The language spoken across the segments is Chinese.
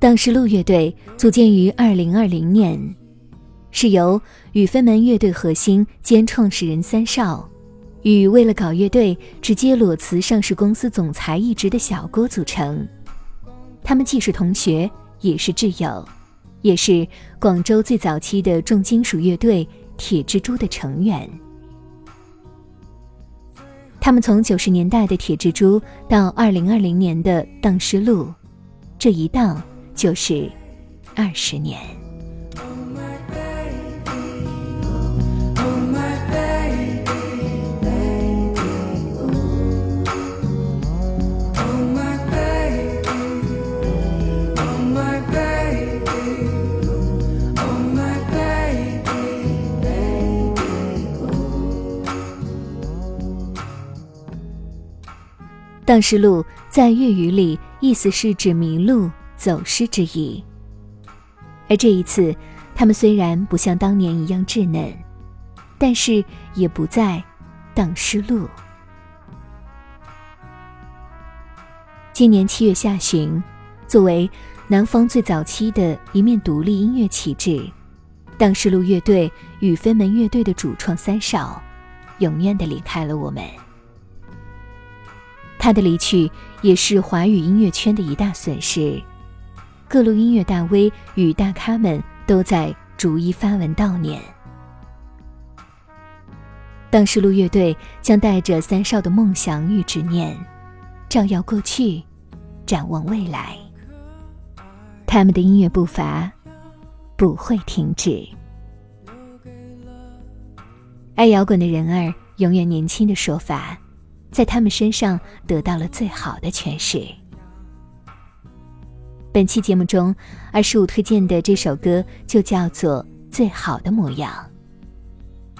荡失路乐队组建于二零二零年，是由与飞门乐队核心兼创始人三少，与为了搞乐队直接裸辞上市公司总裁一职的小郭组成。他们既是同学，也是挚友，也是广州最早期的重金属乐队铁蜘蛛的成员。他们从九十年代的铁蜘蛛到二零二零年的荡失路，这一荡。就是二十年。荡失路在粤语里意思是指迷路。走失之意。而这一次，他们虽然不像当年一样稚嫩，但是也不再荡失路。今年七月下旬，作为南方最早期的一面独立音乐旗帜，荡失路乐队与飞门乐队的主创三少，永远的离开了我们。他的离去，也是华语音乐圈的一大损失。各路音乐大 V 与大咖们都在逐一发文悼念。当时路乐队将带着三少的梦想与执念，照耀过去，展望未来。他们的音乐步伐不会停止。爱摇滚的人儿永远年轻的说法，在他们身上得到了最好的诠释。本期节目中，二十五推荐的这首歌就叫做《最好的模样》。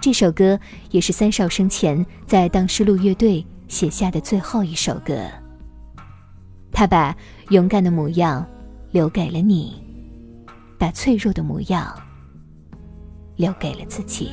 这首歌也是三少生前在当失路乐队写下的最后一首歌。他把勇敢的模样留给了你，把脆弱的模样留给了自己。